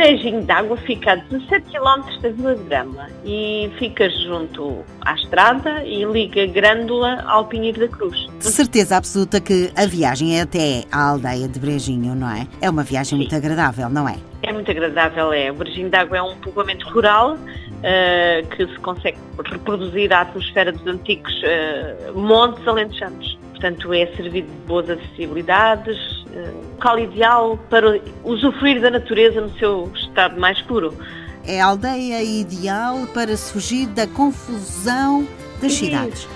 Brejinho d'Água fica a 17 km da Vila de Grama e fica junto à estrada e liga Grândola ao Pinheiro da Cruz. De certeza absoluta que a viagem é até à aldeia de Brejinho, não é? É uma viagem muito agradável, não é? É muito agradável, é. O Brejinho d'Água é um povoamento rural uh, que se consegue reproduzir a atmosfera dos antigos uh, montes alentejanos. Portanto, é servido de boas acessibilidades, uh, local ideal para usufruir da natureza no seu estado mais puro. É a aldeia ideal para se fugir da confusão das cidades.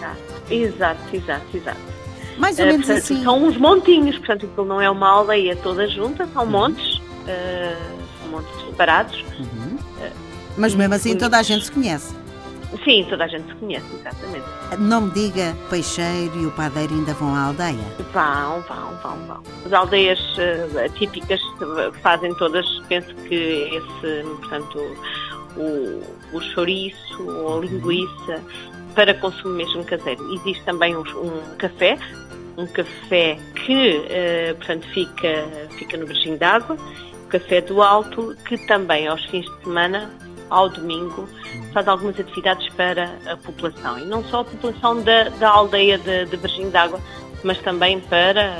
Exato, exato, exato. Mais ou menos portanto, assim. São uns montinhos, portanto, aquilo não é uma aldeia toda junta, são montes, uh, são montes separados. Uhum. Mas mesmo assim toda a gente se conhece. Sim, toda a gente se conhece, exatamente. Não me diga, Peixeiro e o Padeiro ainda vão à aldeia? Vão, vão, vão, vão. As aldeias uh, típicas fazem todas, penso que esse, portanto, o, o chouriço ou a linguiça para consumo mesmo caseiro. Existe também um, um café, um café que, uh, portanto, fica, fica no Virgem d'Água, o Café do Alto, que também aos fins de semana ao domingo, faz algumas atividades para a população. E não só a população da, da aldeia de, de Virgem d'Água, mas também para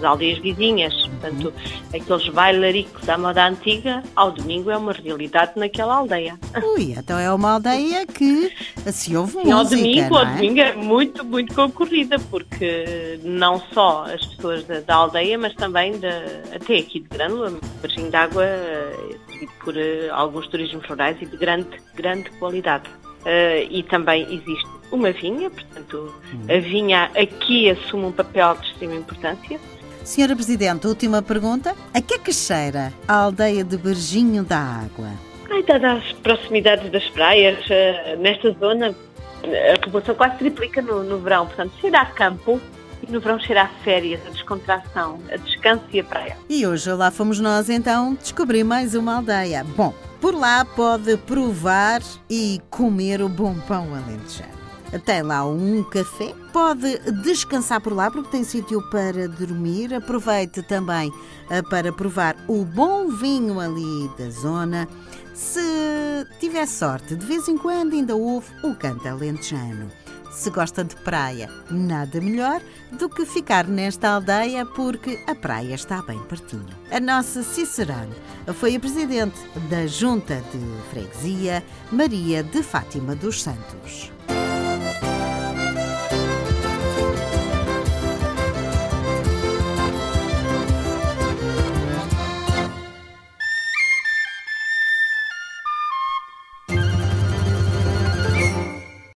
as aldeias vizinhas. Portanto, aqueles bailaricos à moda antiga, ao domingo é uma realidade naquela aldeia. Ui, então é uma aldeia que se ouve Sim, ao música, domingo, não ao é? domingo é muito, muito concorrida, porque não só as pessoas da, da aldeia, mas também da, até aqui de Grândola, Virgem d'Água, é servido por eh, alguns turismos rurais e de grande, grande qualidade. Eh, e também existe uma vinha, portanto, a vinha aqui assume um papel de extrema importância. Senhora Presidente, última pergunta. A que é que cheira a aldeia de Berginho da Água? Ai, dadas as proximidades das praias, eh, nesta zona, a população quase triplica no, no verão, portanto, cheira a campo e no verão cheira a férias, a descontração, a descanso e a praia. E hoje lá fomos nós então descobrir mais uma aldeia. Bom, por lá pode provar e comer o bom pão alentejano. Tem lá um café, pode descansar por lá porque tem sítio para dormir. Aproveite também eh, para provar o bom vinho ali da zona. Se tiver sorte, de vez em quando ainda ouve o canto alentejano. Se gosta de praia, nada melhor do que ficar nesta aldeia porque a praia está bem pertinho. A nossa Cicerone foi a presidente da Junta de Freguesia, Maria de Fátima dos Santos.